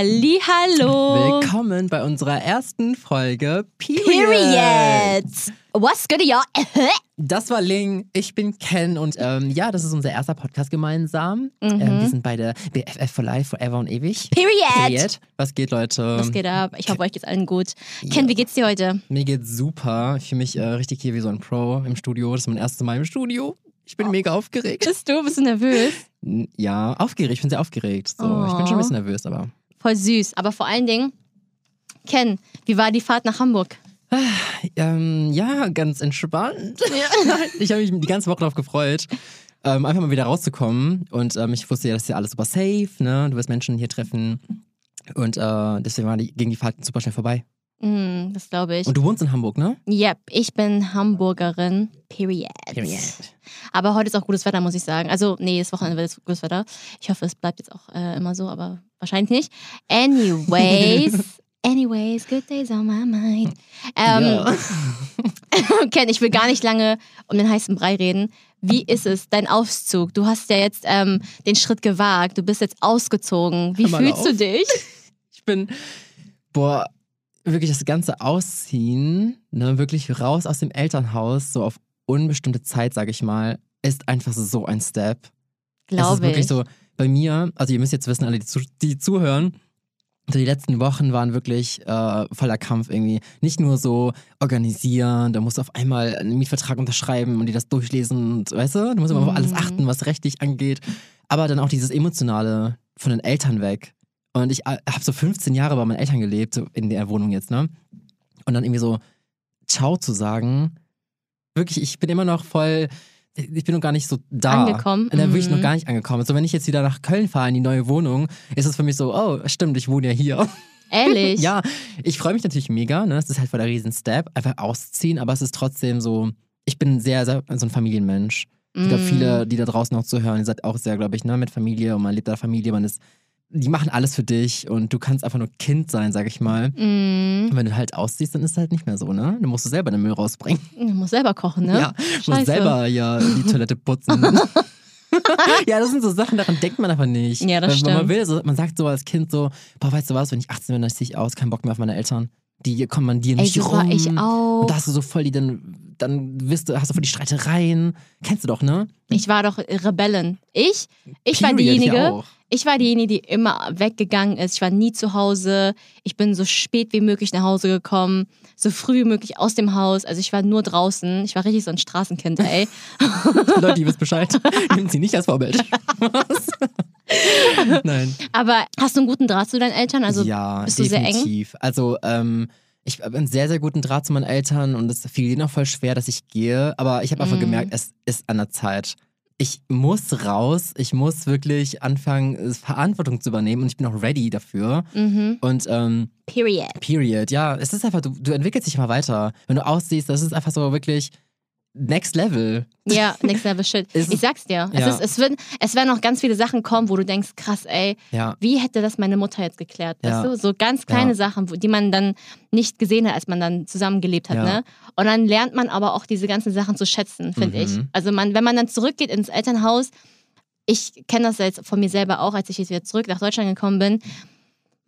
Halli, hallo. Willkommen bei unserer ersten Folge Period. Period. What's good, y'all? Das war Ling, ich bin Ken und ähm, ja, das ist unser erster Podcast gemeinsam. Mhm. Ähm, wir sind beide BFF for Life, Forever und ewig. Period. Period. Was geht, Leute? Was geht ab? Ich hoffe, euch geht's allen gut. Ken, wie geht's dir heute? Mir geht's super. Ich fühle mich äh, richtig hier wie so ein Pro im Studio. Das ist mein erstes Mal im Studio. Ich bin mega aufgeregt. Bist du? Bist du nervös? Ja, aufgeregt. Ich bin sehr aufgeregt. So, Ich bin schon ein bisschen nervös, aber Voll süß. Aber vor allen Dingen, Ken, wie war die Fahrt nach Hamburg? Ähm, ja, ganz entspannt. ich habe mich die ganze Woche darauf gefreut, ähm, einfach mal wieder rauszukommen. Und ähm, ich wusste ja, das ist ja alles super safe, ne? Du wirst Menschen hier treffen. Und äh, deswegen war die, ging die Fahrt super schnell vorbei. Hm, das glaube ich. Und du wohnst in Hamburg, ne? Yep, ich bin Hamburgerin. Period. Aber heute ist auch gutes Wetter, muss ich sagen. Also, nee, das Wochenende wird jetzt gutes Wetter. Ich hoffe, es bleibt jetzt auch äh, immer so, aber wahrscheinlich nicht. Anyways, anyways, good days on my mind. Ähm, ja. Ken, ich will gar nicht lange um den heißen Brei reden. Wie ist es, dein Auszug? Du hast ja jetzt ähm, den Schritt gewagt, du bist jetzt ausgezogen. Wie fühlst du auf. dich? Ich bin, boah, wirklich das ganze Ausziehen, ne, wirklich raus aus dem Elternhaus, so auf unbestimmte Zeit, sage ich mal, ist einfach so ein Step. es ist Glaube wirklich ich. so, bei mir, also ihr müsst jetzt wissen, alle, die, zu, die zuhören, die letzten Wochen waren wirklich äh, voller Kampf irgendwie. Nicht nur so organisieren, da musst du auf einmal einen Mietvertrag unterschreiben und dir das durchlesen, und, weißt du? Du musst immer auf alles Mhm. achten, was rechtlich angeht. Aber dann auch dieses Emotionale von den Eltern weg. Und ich habe so 15 Jahre bei meinen Eltern gelebt, so in der Wohnung jetzt, ne? Und dann irgendwie so Ciao zu sagen. Wirklich, ich bin immer noch voll, ich bin noch gar nicht so da. Angekommen, Und da bin ich mhm. noch gar nicht angekommen. So, wenn ich jetzt wieder nach Köln fahre in die neue Wohnung, ist es für mich so, oh, stimmt, ich wohne ja hier. Ehrlich? Ja, ich freue mich natürlich mega, ne? Es ist halt voll der Riesen-Step, einfach ausziehen, aber es ist trotzdem so, ich bin sehr, sehr so ein Familienmensch. Ich glaube, Mm. viele, die da draußen noch zuhören, ihr seid auch sehr, glaube ich, ne, mit Familie und man lebt der Familie, man ist, die machen alles für dich und du kannst einfach nur Kind sein, sag ich mal. Mm. Und wenn du halt ausziehst, dann ist es halt nicht mehr so, ne? Du musst selber den Müll rausbringen. Du musst selber kochen, ne? Ja, du musst selber ja die Toilette putzen. ja, das sind so Sachen, daran denkt man einfach nicht. Ja, das Weil, weil man stimmt. will, so, man sagt so als Kind so, boah, weißt du was, wenn ich 18 bin, dann ziehe ich aus, kein Bock mehr auf meine Eltern. Die kommandieren mich rum. war ich auch. Und da hast du so voll die, dann, dann wirst du, hast du voll die Streitereien. Kennst du doch, ne? Ich war doch Rebellin. Ich, ich war Period, diejenige, Ich auch. Ich war diejenige, die immer weggegangen ist. Ich war nie zu Hause. Ich bin so spät wie möglich nach Hause gekommen, so früh wie möglich aus dem Haus. Also ich war nur draußen. Ich war richtig so ein Straßenkind, ey. Leute, ihr wisst Bescheid. Nehmt sie nicht als Vorbild. Was? Nein. Aber hast du einen guten Draht zu deinen Eltern? Also ja, bist du sehr eng? definitiv. Also, ähm, ich habe einen sehr, sehr guten Draht zu meinen Eltern und es fiel ihnen auch voll schwer, dass ich gehe. Aber ich habe einfach Mhm. gemerkt, es ist an der Zeit. Ich muss raus, ich muss wirklich anfangen, es- Verantwortung zu übernehmen und ich bin auch ready dafür. Mhm. Und ähm, Period. period, ja, es ist einfach, du, du entwickelst dich immer weiter. Wenn du aussiehst, das ist einfach so wirklich next level. Ja, next level shit. Ich sag's dir. Es, Ja. ist, es, wird, es werden noch ganz viele Sachen kommen, wo du denkst, krass, ey, Ja, wie hätte das meine Mutter jetzt geklärt? Ja. Weißt du? So ganz kleine. Sachen, die man dann nicht gesehen hat, als man dann zusammengelebt hat. Ne? Und dann lernt man aber auch diese ganzen Sachen zu schätzen, finde Mhm. ich. Also man, wenn man dann zurückgeht ins Elternhaus, ich kenne das jetzt von mir selber auch, als ich jetzt wieder zurück nach Deutschland gekommen bin.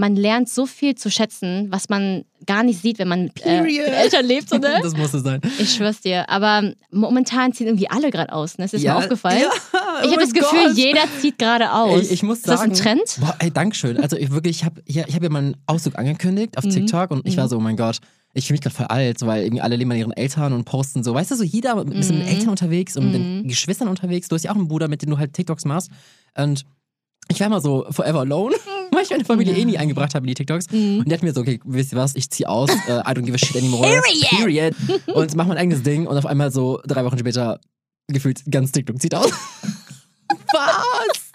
Man lernt so viel zu schätzen, was man gar nicht sieht, wenn man äh, Eltern lebt. So, ne? das muss es sein. Ich schwör's dir. Aber momentan ziehen irgendwie alle gerade aus. Ne? Ist dir das ja, mal aufgefallen? Ja, ich oh habe das Gefühl, Gott. jeder zieht gerade aus. Ey, ich muss ist das ein sagen- Trend? Boah, ey, Dankeschön. Also ich wirklich, ich habe ja, ich hab ja meinen Auszug angekündigt auf Mhm. TikTok und ich war Mhm. so, oh mein Gott, ich fühle mich gerade voll alt, weil irgendwie alle leben an ihren Eltern und posten so, weißt du, so jeder ist mit den Mhm. Eltern unterwegs und mit Mhm. den Geschwistern unterwegs. Du hast ja auch einen Bruder, mit dem du halt TikToks machst. Und ich war immer so forever alone, weil ich meine Familie eh nie eingebracht habe in die TikToks. Mhm. Und die hat mir so, okay, wisst ihr was, ich zieh aus, äh, I don't give a shit anymore. Period. Period. Und mach mein eigenes Ding und auf einmal so drei Wochen später gefühlt ganz TikTok zieht aus. was?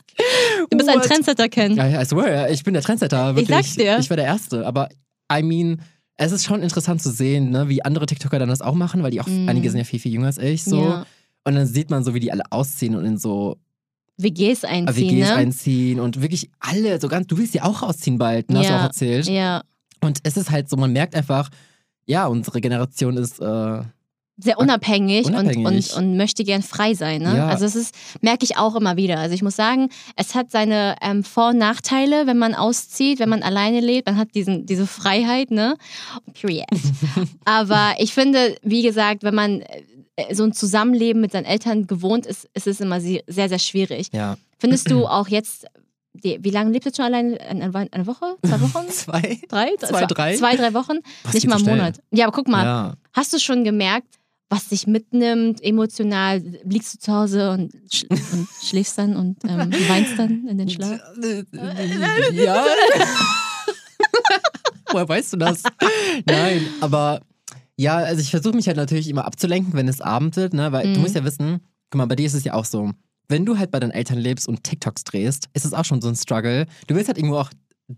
Du bist ein What? Trendsetter, Ken. Ja, I swear, ich bin der Trendsetter. Wirklich. sag's dir. Ich war der Erste. Aber I mean, es ist schon interessant zu sehen, ne, wie andere TikToker dann das auch machen, weil die auch, Mm. einige sind ja viel, viel jünger als ich. So. Ja. Und dann sieht man so, wie die alle ausziehen und in so WGs einziehen, WGs ne? einziehen und wirklich alle, so ganz, du willst ja auch ausziehen bald, ne, hast du Ja. auch erzählt. Ja. Und es ist halt so, man merkt einfach, ja, unsere Generation ist äh, sehr unabhängig, unabhängig. Und, und, und möchte gern frei sein. Ne? Ja. Also das ist, merke ich auch immer wieder. Also ich muss sagen, es hat seine ähm, Vor- und Nachteile, wenn man auszieht, wenn man alleine lebt, man hat diesen, diese Freiheit, ne? Period. Aber ich finde, wie gesagt, wenn man äh, so ein Zusammenleben mit seinen Eltern gewohnt ist, ist es immer sehr, sehr schwierig. Ja. Findest du auch jetzt, wie lange lebst du schon alleine? Eine, Woche? Zwei Wochen? Zwei? Drei? Zwei, drei? Zwei, drei Wochen? Was Nicht mal einen? Monat. Ja, aber guck mal, Ja. hast du schon gemerkt, was dich mitnimmt, emotional? Liegst du zu Hause und, sch und schläfst dann und ähm, weinst dann in den Schlaf? Ja. Woher weißt du das? Nein, aber ja, also ich versuche mich halt natürlich immer abzulenken, wenn es Abend wird, ne? Weil du Mhm. musst ja wissen, guck mal, bei dir ist es ja auch so. Wenn du halt bei deinen Eltern lebst und TikToks drehst, ist es auch schon so ein Struggle. Du willst halt irgendwo auch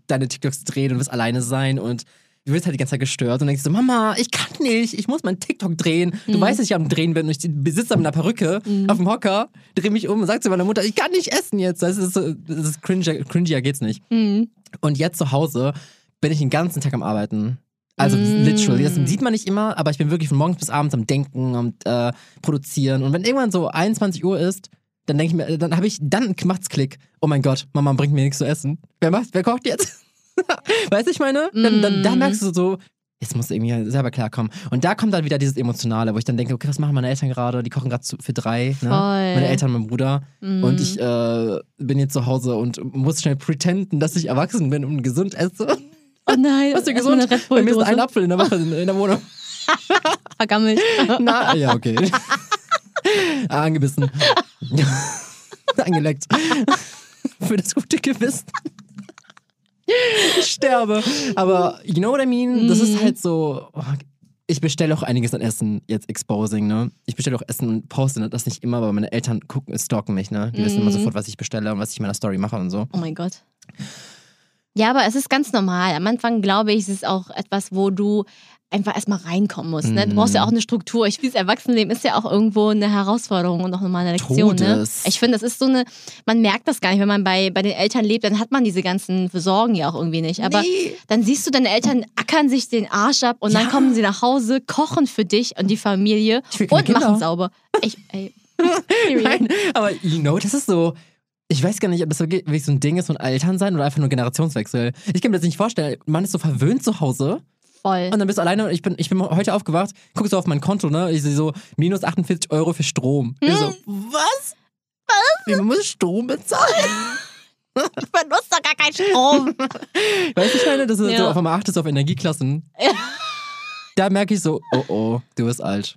deine TikToks drehen und willst alleine sein und du wirst halt die ganze Zeit gestört und denkst so, Mama, ich kann nicht, ich muss meinen TikTok drehen. Du Mhm. weißt, dass ich am Drehen bin und ich besitze mit einer Perücke Mhm. auf dem Hocker, dreh mich um und sag zu meiner Mutter, ich kann nicht essen jetzt. Das ist, so, das ist cringier, cringier geht's nicht. Mhm. Und jetzt zu Hause bin ich den ganzen Tag am Arbeiten. Also Mm. literally. Das sieht man nicht immer, aber ich bin wirklich von morgens bis abends am Denken und äh, produzieren. Und wenn irgendwann so 21 Uhr ist, dann denke ich mir, dann habe ich, dann macht's Klick. Oh mein Gott, Mama bringt mir nichts zu essen. Wer macht, wer kocht jetzt? weißt du, ich meine? Dann, dann, dann Mm. merkst du so, jetzt musst du irgendwie selber klarkommen. Und da kommt dann wieder dieses Emotionale, wo ich dann denke, okay, was machen meine Eltern gerade? Die kochen gerade für drei. Ne? Meine Eltern, mein Bruder. Mhm. Und ich äh, bin jetzt zu Hause und muss schnell pretenden, dass ich erwachsen bin und gesund esse. Oh nein, Hast du gesund? Bei mir ist ein Apfel in der Woche in, in der Wohnung. vergammelt. Na, ja, okay. Ah, Angebissen. Angeleckt. Für das gute Gewissen. Ich sterbe. Aber you know what I mean? Das ist Mhm. halt so. oh, Ich bestelle auch einiges an Essen, jetzt exposing, ne? Ich bestelle auch Essen und poste das nicht immer, aber meine Eltern gucken, stalken mich, ne? Die wissen immer Mhm. sofort, was ich bestelle und was ich in meiner Story mache und so. Oh mein Gott. Ja, aber es ist ganz normal. Am Anfang, glaube ich, ist es auch etwas, wo du einfach erstmal reinkommen musst. Ne? Du brauchst ja auch eine Struktur. Ich finde, das Erwachsenenleben ist ja auch irgendwo eine Herausforderung und auch nochmal eine Lektion. Ne? Ich finde, das ist so eine, man merkt das gar nicht. Wenn man bei, bei den Eltern lebt, dann hat man diese ganzen Sorgen ja auch irgendwie nicht. Aber Nee. dann siehst du, deine Eltern ackern sich den Arsch ab und dann Ja. kommen sie nach Hause, kochen für dich und die Familie und machen Kinder. sauber. Ich, ey. Nein, aber you know, das ist so. Ich weiß gar nicht, ob das wirklich so ein Ding ist von Eltern sein oder einfach nur Generationswechsel. Ich kann mir das nicht vorstellen. Man ist so verwöhnt zu Hause Voll. und dann bist du alleine und ich bin, ich bin heute aufgewacht, guck so auf mein Konto, ne? Ich sehe so minus 48 Euro für Strom. Ich so, was? Was? Wie man muss Strom bezahlen? Ich benutze doch gar keinen Strom. Weißt du, ich meine, das ist Ja. so auf einmal achtest du auf Energieklassen. Da merke ich so, oh oh, du bist alt.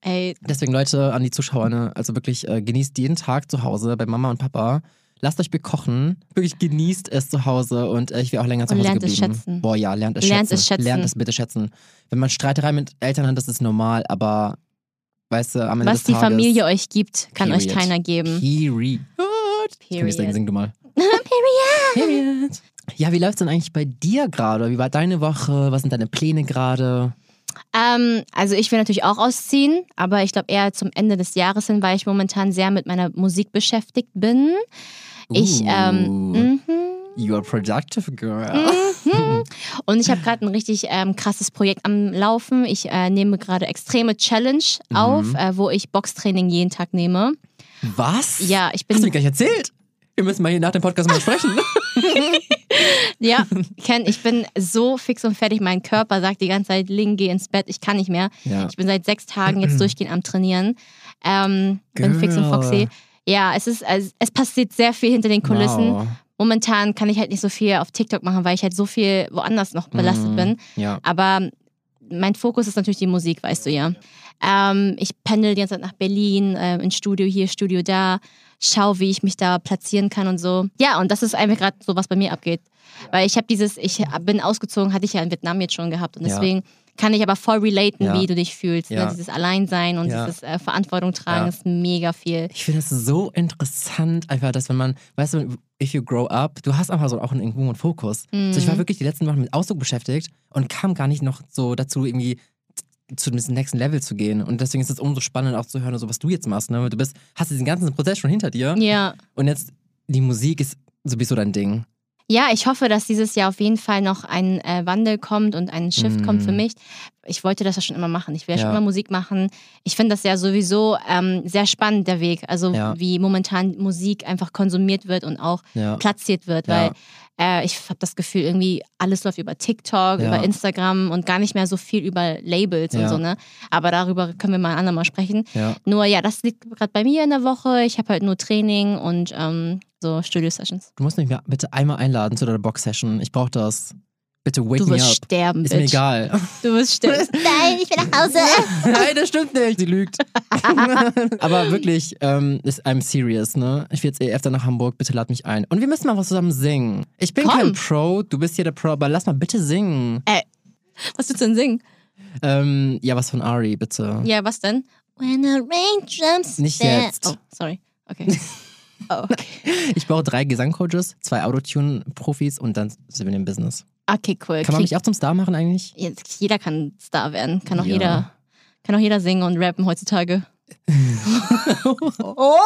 Ey, Deswegen, Leute, an die Zuschauer, ne? also wirklich äh, genießt jeden Tag zu Hause bei Mama und Papa. Lasst euch bekochen. Wirklich genießt es zu Hause und äh, ich wäre auch länger zu Und Hause lernt es geblieben. schätzen. Boah, ja, lernt es Lernt schätzen. es schätzen. Lernt es bitte schätzen. Wenn man Streiterei mit Eltern hat, das ist normal, aber weißt du, am Ende was des die Tages, Familie euch gibt, kann euch Period. keiner geben. Period. Ich sagen, Period. sing du mal. Period. Ja, wie läuft's denn eigentlich bei dir gerade? Wie war deine Woche? Was sind deine Pläne gerade? Ähm, also ich will natürlich auch ausziehen, aber ich glaube eher zum Ende des Jahres hin, weil ich momentan sehr mit meiner Musik beschäftigt bin. Ich, ähm, mhm, You are productive, girl. mhm. Und ich habe gerade ein richtig ähm, krasses Projekt am Laufen. Ich äh, nehme gerade extreme Challenge auf, Mhm. äh, wo ich Boxtraining jeden Tag nehme. Was? Ja, ich Hast du mir bin, nicht erzählt? Wir müssen mal hier nach dem Podcast mal sprechen. ja, Ken, ich bin so fix und fertig. Mein Körper sagt die ganze Zeit, Ling, geh ins Bett, ich kann nicht mehr. ja. Ich bin seit sechs Tagen jetzt durchgehend am Trainieren. Ähm, bin fix und foxy. Ja, es ist, es, es passiert sehr viel hinter den Kulissen. Wow. Momentan kann ich halt nicht so viel auf TikTok machen, weil ich halt so viel woanders noch belastet Mhm. bin. Ja. Aber mein Fokus ist natürlich die Musik, weißt du ja. Ähm, ich pendel die ganze Zeit nach Berlin, äh, ins Studio hier, Studio da, schau, wie ich mich da platzieren kann und so. Ja, und das ist einfach gerade so, was bei mir abgeht. Weil ich habe dieses, ich bin ausgezogen, hatte ich ja in Vietnam jetzt schon gehabt. Und Ja. deswegen kann ich aber voll relaten, Ja. wie du dich fühlst. Ja. Ne? Dieses Alleinsein und Ja. dieses äh, Verantwortung tragen Ja. ist mega viel. Ich finde es so interessant, einfach, dass wenn man, weißt du, if you grow up, du hast einfach so auch einen, irgendwo einen Fokus. Mhm. So, ich war wirklich die letzten Wochen mit Ausdruck beschäftigt und kam gar nicht noch so dazu, irgendwie zu diesem nächsten Level zu gehen. Und deswegen ist es umso spannender auch zu hören, so was du jetzt machst. Ne? Du bist, hast diesen ganzen Prozess schon hinter dir Ja. und jetzt die Musik ist sowieso dein Ding. Ja, ich hoffe, dass dieses Jahr auf jeden Fall noch ein äh, Wandel kommt und ein Shift kommt für Mm. mich. Ich wollte das ja schon immer machen. Ich will ja schon immer Musik machen. Ich finde das ja sowieso ähm, sehr spannend, der Weg. Also Ja. wie momentan Musik einfach konsumiert wird und auch Ja. platziert wird, weil äh, ich habe das Gefühl, irgendwie alles läuft über TikTok, über Instagram und gar nicht mehr so viel über Labels und so, ne? Aber darüber können wir mal ein andermal sprechen. Nur ja, das liegt gerade bei mir in der Woche. Ich habe halt nur Training und ähm, so Studio-Sessions. Du musst mich mal bitte einmal einladen zu deiner Box-Session. Ich brauche das. Bitte wake Du me wirst up. sterben, Ist Bitch. mir egal. Du wirst sterben. Nein, ich will nach Hause. Nein, das stimmt nicht. Sie lügt. Aber wirklich, ähm, ist, I'm serious, ne? Ich will jetzt eh öfter nach Hamburg, bitte lad mich ein. Und wir müssen mal was zusammen singen. Ich bin Komm. kein Pro, du bist hier der Pro, aber lass mal bitte singen. Was willst du denn singen? Ähm, ja, was von Ari, bitte. Ja, was denn? When the rain jumps Nicht jetzt. Oh, sorry. Okay. Oh, okay. Ich brauche drei Gesangcoaches, zwei Autotune-Profis und dann sind wir im Business. Okay, cool. Kann man mich auch zum Star machen eigentlich? Jetzt, jeder kann Star werden. Kann auch Ja. jeder. Kann auch jeder singen und rappen heutzutage. oh,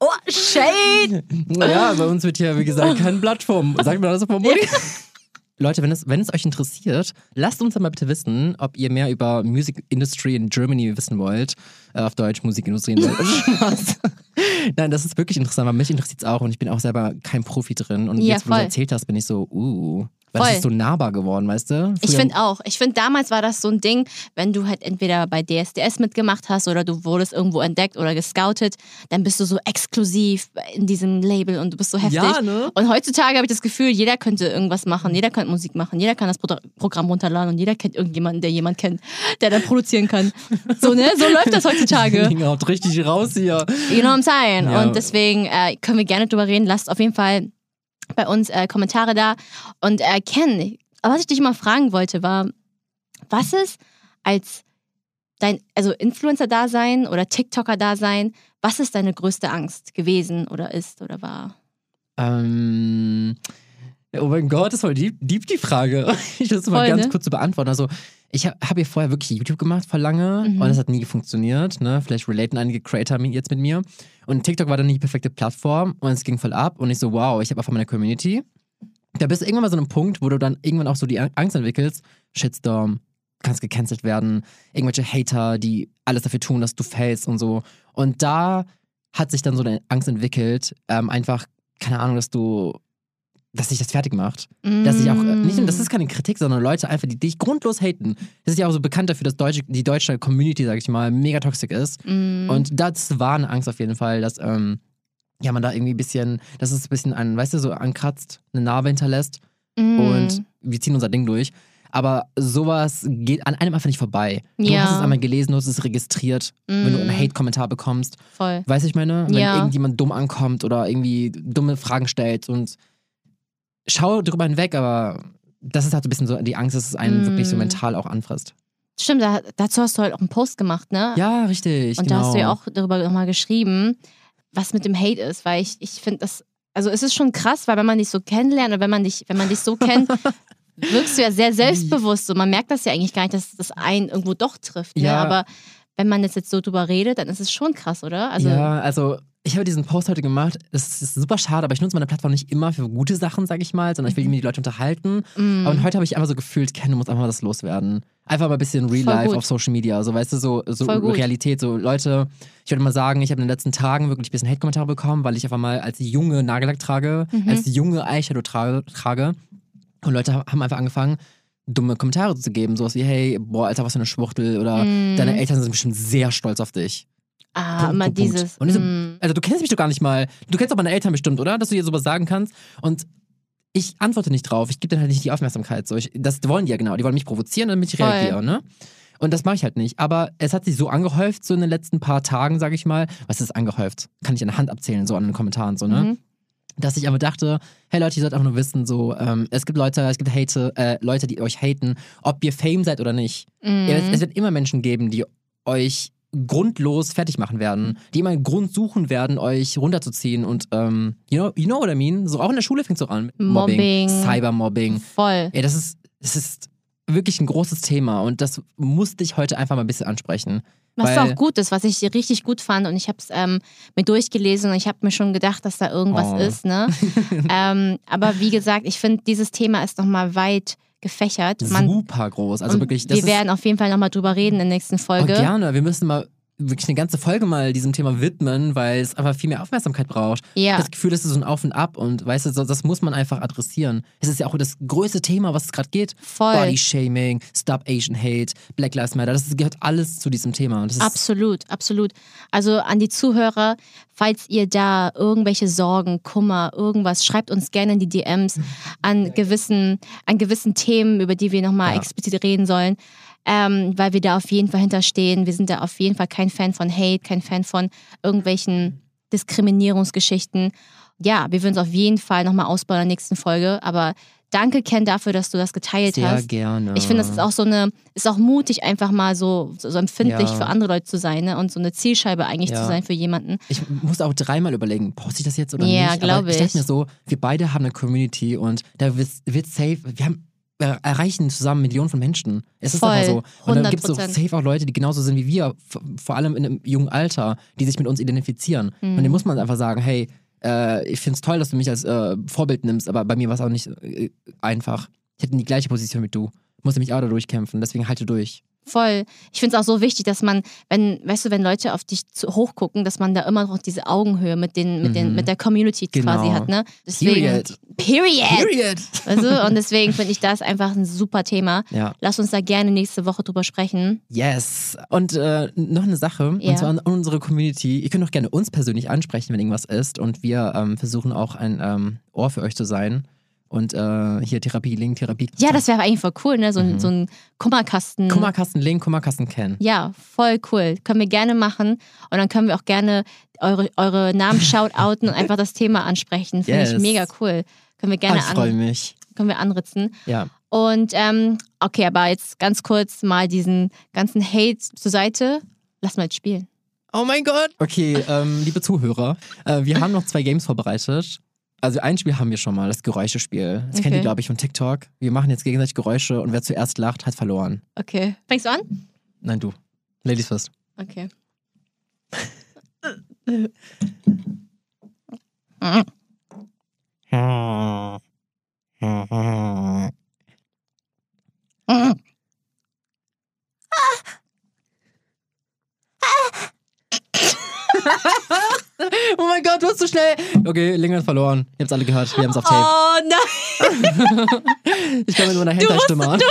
oh, Shade! Ja, bei uns wird hier, wie gesagt, kein Blatt vom. Sagt man das vom Mund? Leute, wenn es, wenn es euch interessiert, lasst uns mal bitte wissen, ob ihr mehr über Music Industry in Germany wissen wollt. Äh, auf Deutsch Musikindustrie in Deutschland. Spaß. Nein, das ist wirklich interessant, weil mich interessiert es auch und ich bin auch selber kein Profi drin. Und Ja, jetzt, wo du erzählt hast, bin ich so, uh. Weil Voll. das ist so nahbar geworden, weißt du? Ich Früher- finde auch. Ich finde, damals war das so ein Ding, wenn du halt entweder bei DSDS mitgemacht hast oder du wurdest irgendwo entdeckt oder gescoutet, dann bist du so exklusiv in diesem Label und du bist so heftig. Ja, ne? Und heutzutage habe ich das Gefühl, jeder könnte irgendwas machen, jeder könnte Musik machen, jeder kann das Pro Programm runterladen und jeder kennt irgendjemanden, der jemand kennt, der dann produzieren kann. So, ne? So läuft das heutzutage. Haut richtig raus hier. You know what I'm saying? Ja. Und deswegen äh, können wir gerne drüber reden. Lasst auf jeden Fall bei uns äh, Kommentare da. Und äh, Ken, was ich dich mal fragen wollte, war, was ist als dein, also Influencer-Dasein oder TikToker-Dasein, was ist deine größte Angst gewesen oder ist oder war? Ähm, oh mein Gott, das ist voll deep, deep die Frage. Ich es mal ganz ne? kurz zu beantworten. Also, ich habe hab ja vorher wirklich YouTube gemacht, vor lange, Mhm. und es hat nie funktioniert. Ne? Vielleicht relaten einige Creator jetzt mit mir. Und TikTok war dann nicht die perfekte Plattform und es ging voll ab. Und ich so, wow, ich habe einfach meine Community. Da bist du irgendwann mal so einem Punkt, wo du dann irgendwann auch so die Angst entwickelst, Shitstorm, kannst gecancelt werden, irgendwelche Hater, die alles dafür tun, dass du fällst und so. Und da hat sich dann so eine Angst entwickelt, ähm, einfach, keine Ahnung, dass du, dass sich das fertig macht. Dass ich auch, äh, nicht, das ist keine Kritik, sondern Leute einfach, die dich grundlos haten. Das ist ja auch so bekannt dafür, dass deutsche, die deutsche Community, sag ich mal, mega toxisch ist. Mm, Und das war eine Angst auf jeden Fall, dass, ähm, ja, man da irgendwie ein bisschen, dass es ein bisschen an, weißt du, so ankratzt, eine Narbe hinterlässt mm, und wir ziehen unser Ding durch. Aber sowas geht an einem einfach nicht vorbei. Du Ja. hast es einmal gelesen, du hast es registriert, wenn du einen mm, Hate-Kommentar bekommst. Voll. Weißt du, ich meine? Wenn Ja. irgendjemand dumm ankommt oder irgendwie dumme Fragen stellt und schau drüber hinweg, aber das ist halt so ein bisschen so die Angst, dass es einen Mm. wirklich so mental auch anfrisst. Stimmt, da, dazu hast du halt auch einen Post gemacht, ne? Ja, richtig. Und genau. da hast du ja auch darüber nochmal geschrieben, was mit dem Hate ist, weil ich, ich finde das, also es ist schon krass, weil wenn man dich so kennenlernt oder wenn man dich, wenn man dich so kennt, wirkst du ja sehr selbstbewusst. Und man merkt das ja eigentlich gar nicht, dass das einen irgendwo doch trifft. Ne? Ja. Aber wenn man jetzt, jetzt so drüber redet, dann ist es schon krass, oder? Also, ja, also ich habe diesen Post heute gemacht. Es ist super schade, aber ich nutze meine Plattform nicht immer für gute Sachen, sag ich mal, sondern ich will irgendwie die Leute unterhalten. mm, Und heute habe ich einfach so gefühlt, Ken, du musst einfach mal das loswerden. Einfach mal ein bisschen Real Voll Life gut. auf Social Media. So, weißt du, so, so. Realität. So, Leute, ich würde mal sagen, ich habe in den letzten Tagen wirklich ein bisschen Hate-Kommentare bekommen, weil ich einfach mal als junge Nagellack trage, Mhm. als junge Eyeshadow trage, trage. Und Leute haben einfach angefangen, dumme Kommentare zu geben. Sowas wie, hey, boah, Alter, was für eine Schwuchtel. Oder mm, deine Eltern sind bestimmt sehr stolz auf dich. Ah, Punkt, immer Punkt, Punkt. dieses. Und diese- mm, Also du kennst mich doch gar nicht mal. Du kennst doch meine Eltern bestimmt, oder? Dass du ihr sowas sagen kannst. Und ich antworte nicht drauf. Ich gebe denen halt nicht die Aufmerksamkeit. So, ich, das wollen die ja genau. Die wollen mich provozieren, damit ich Voll. reagiere, ne? Und das mache ich halt nicht. Aber es hat sich so angehäuft, so in den letzten paar Tagen, sage ich mal. Was ist angehäuft? Kann ich an der Hand abzählen, so an den Kommentaren, so, ne? mhm. Dass ich aber dachte, hey Leute, ihr sollt einfach nur wissen, so, ähm, es gibt Leute, es gibt Hate, äh, Leute, die euch haten, ob ihr Fame seid oder nicht. Mm, Es, es wird immer Menschen geben, die euch grundlos fertig machen werden, die immer einen Grund suchen werden, euch runterzuziehen und ähm, you, know, you know what I mean? So auch in der Schule fängt es so an. mit Mobbing. Cybermobbing. voll. Ey, das ist, das ist wirklich ein großes Thema und das musste ich heute einfach mal ein bisschen ansprechen. Was auch gut ist, was ich richtig gut fand und ich habe es ähm, mir durchgelesen und ich habe mir schon gedacht, dass da irgendwas Oh. ist. Ne? ähm, aber wie gesagt, ich finde, dieses Thema ist nochmal weit gefächert. Man, Super groß. Also wirklich, wir ist werden auf jeden Fall nochmal drüber reden in der nächsten Oh, Folge. gerne. Wir müssen mal wirklich eine ganze Folge mal diesem Thema widmen, weil es einfach viel mehr Aufmerksamkeit braucht. Ja. das Gefühl, das ist so ein Auf und Ab und weißt du, das muss man einfach adressieren. Es ist ja auch das größte Thema, was es gerade geht. Voll. Body Shaming, Stop Asian Hate, Black Lives Matter, das gehört alles zu diesem Thema. Absolut, absolut. Also an die Zuhörer, falls ihr da irgendwelche Sorgen, Kummer, irgendwas, schreibt uns gerne in die DMs an gewissen, an gewissen Themen, über die wir nochmal Ja. explizit reden sollen. Ähm, weil wir da auf jeden Fall hinterstehen. Wir sind da auf jeden Fall kein Fan von Hate, kein Fan von irgendwelchen Diskriminierungsgeschichten. Ja, wir würden es auf jeden Fall nochmal ausbauen in der nächsten Folge. Aber danke, Ken, dafür, dass du das geteilt sehr hast. gerne. Ich finde, das ist auch so eine, ist auch mutig, einfach mal so, so, so empfindlich Ja. für andere Leute zu sein ne? und so eine Zielscheibe eigentlich Ja. zu sein für jemanden. Ich musste auch dreimal überlegen, poste ich das jetzt oder Ja, nicht? glaub Aber ich ich. dachte mir so, wir beide haben eine Community und da wird, wird safe, wir haben erreichen zusammen Millionen von Menschen. Es ist Voll, einfach so. Und dann gibt es so 100%. safe auch Leute, die genauso sind wie wir, vor allem in einem jungen Alter, die sich mit uns identifizieren. Mhm. Und dem muss man einfach sagen, hey, äh, ich finde es toll, dass du mich als äh, Vorbild nimmst, aber bei mir war es auch nicht äh, einfach. Ich hätte die gleiche Position wie du. Musste mich auch da durchkämpfen, deswegen halte durch. Voll. Ich finde es auch so wichtig, dass man, wenn, weißt du, wenn Leute auf dich zu, hochgucken, dass man da immer noch diese Augenhöhe mit, den, mit, den, Mhm. mit der Community quasi Genau. hat, ne? Deswegen, Period. Period. Period! Du? Und deswegen finde ich das einfach ein super Thema. Ja. Lass uns da gerne nächste Woche drüber sprechen. Yes. Und äh, noch eine Sache, Ja. und zwar an unsere Community. Ihr könnt auch gerne uns persönlich ansprechen, wenn irgendwas ist. Und wir ähm, versuchen auch ein ähm, Ohr für euch zu sein. Und äh, hier Therapie, Link, Therapie. Ja, das wäre eigentlich voll cool, ne? So, ein Mhm. so ein Kummerkasten. Kummerkasten Link, Kummerkasten kennen. Ja, voll cool. Können wir gerne machen. Und dann können wir auch gerne eure, eure Namen shoutouten und einfach das Thema ansprechen. Finde ich Yes. mega cool. Können wir gerne ich freue mich. können wir anritzen. Ja. Und ähm, okay, aber jetzt ganz kurz mal diesen ganzen Hate zur Seite. Lass mal jetzt spielen. Oh mein Gott. Okay, ähm, liebe Zuhörer, äh, wir haben noch zwei Games vorbereitet. Also ein Spiel haben wir schon mal, das Geräuschespiel. Das kennt Okay. ihr, glaube ich, von TikTok. Wir machen jetzt gegenseitig Geräusche und wer zuerst lacht, hat verloren. Okay. Fängst du an? Nein, du. Ladies first. Okay. Oh mein Gott, du bist so schnell. Okay, Ling hat verloren. Ihr habt's alle gehört. Wir haben's auf Tape. Oh nein! Ich kann mit meiner Hentai-Stimme an.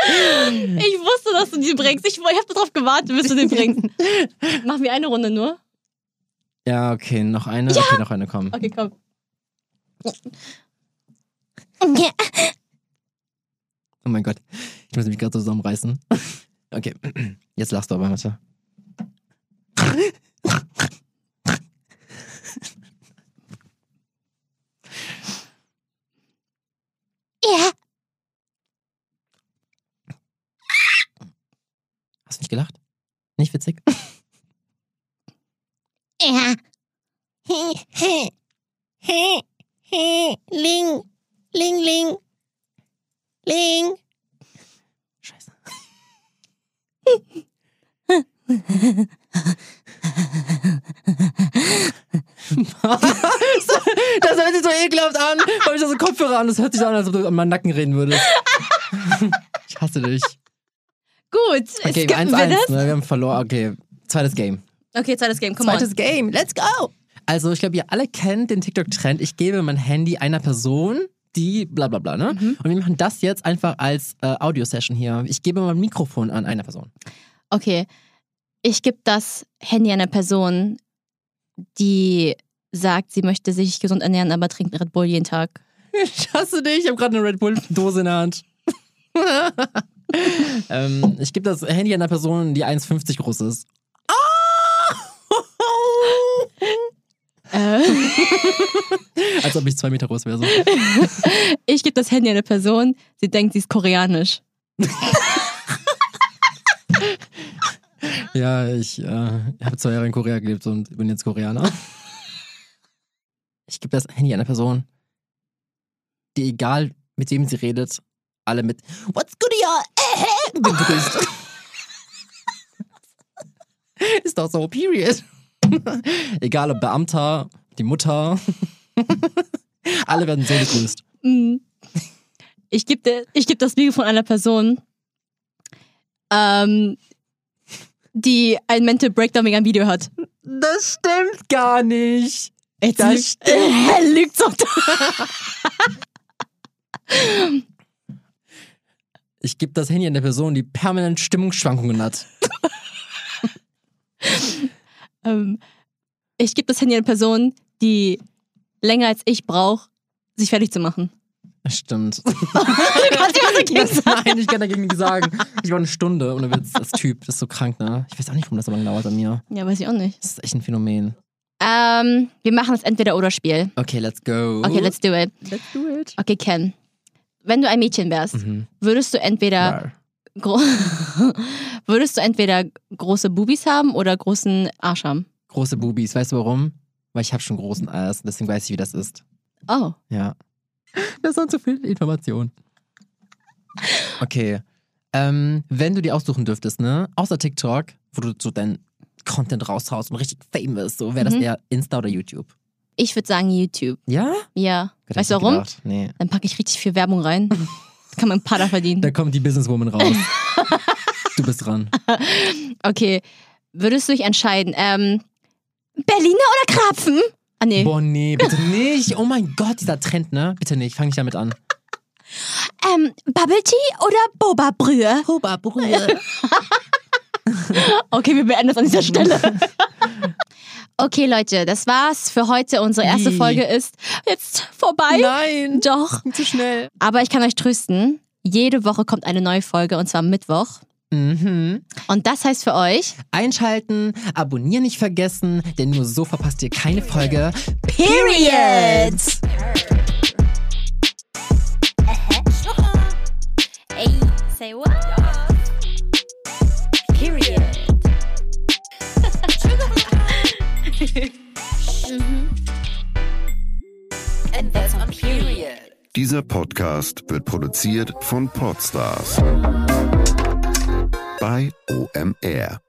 Ich wusste, dass du die bringst. Ich, ich habe darauf gewartet, bis du den bringst. Machen wir eine Runde nur? Ja, okay, noch eine. Okay, noch eine, komm. Okay, komm. Oh mein Gott. Ich muss mich gerade zusammenreißen. Okay, jetzt lachst du aber, warte. Ja. Hast du nicht gelacht? Nicht witzig? Ja. Ling, ling, ling, ling. Scheiße. das hört sich so ekelhaft an. Hab ich da so Kopfhörer an. Das hört sich an, als ob du an meinen Nacken reden würdest. Ich hasse dich. Gut. Okay, skippen 1-1. wir das? Ne? Wir haben verloren. Okay, zweites Game. Okay, zweites Game. Come on. Zweites Game. Let's go. Also, ich glaube, ihr alle kennt den TikTok-Trend. Ich gebe mein Handy einer Person, die bla bla bla, ne? Mhm. Und wir machen das jetzt einfach als äh, Audio-Session hier. Ich gebe mein Mikrofon an einer Person. Okay. Ich gebe das Handy einer Person, die sagt, sie möchte sich gesund ernähren, aber trinkt Red Bull jeden Tag. Ich hasse dich. Ich habe gerade eine Red Bull-Dose in der Hand. ähm, ich gebe das Handy einer Person, die 1,50 groß ist. Äh, Als ob ich zwei Meter groß wäre. So. ich gebe das Handy einer Person, sie denkt, sie ist koreanisch. Ja, ich äh, habe zwei Jahre in Korea gelebt und bin jetzt Koreaner. Ich gebe das Handy einer Person, die egal mit wem sie redet, alle mit What's good, y'all? begrüßt. Ist doch so, period. Egal ob Beamter, die Mutter. Alle werden so begrüßt. Mm. Ich gebe ich geb das Video von einer Person, ähm, die ein Mental Breakdown wegen einem Video hat. Das stimmt gar nicht. Jetzt Das stimmt. Äh, lügt doch. Ich gebe das Handy an der Person, die permanent Stimmungsschwankungen hat. ähm, ich gebe das Handy an eine Person, die länger als ich braucht, sich fertig zu machen. Stimmt. Du kannst dir was dagegen sagen. Nein, ich kann dagegen nichts sagen. Ich war eine Stunde ohne Witz. Das Typ, das ist so krank, ne? Ich weiß auch nicht, warum das so lange dauert bei mir. Ja, weiß ich auch nicht. Das ist echt ein Phänomen. Ähm, wir machen das Entweder-Oder-Spiel. Okay, let's go. Okay, let's do it. let's do it. Okay, Ken. Wenn du ein Mädchen wärst, Mhm. würdest du entweder würdest du entweder große Bubis haben oder großen Arsch haben? Große Bubis, weißt du warum? Weil ich habe schon großen Ass, deswegen weiß ich, wie das ist. Oh. Ja. Das sind zu viel Informationen. Okay. Ähm, wenn du dir aussuchen dürftest, ne? Außer TikTok, wo du so dein Content raushaust und richtig famous, so wäre das Mhm. eher Insta oder YouTube. Ich würde sagen YouTube. Ja? Ja. Gott, weißt hätte du ich warum? gedacht. Nee. Dann packe ich richtig viel Werbung rein. Kann man ein paar da verdienen. Da kommt die Businesswoman raus. du bist dran. Okay. Würdest du dich entscheiden, ähm, Berliner oder Krapfen? Ah, nee. Boah, nee, bitte nicht. Oh mein Gott, dieser Trend, ne? Bitte nicht, fang nicht damit an. Ähm, Bubble Tea oder Boba Brühe? Boba, Brühe. Okay, wir beenden das an dieser Stelle. Okay, Leute, das war's für heute. Unsere erste? Folge ist jetzt vorbei. Nein, Doch. zu schnell. Aber ich kann euch trösten. Jede Woche kommt eine neue Folge und zwar am Mittwoch. Mhm. Und das heißt für euch Einschalten, abonnieren nicht vergessen, denn nur so verpasst ihr keine Folge. Period! Hey, say what? And that's on period. Dieser Podcast wird produziert von Podstars bei OMR.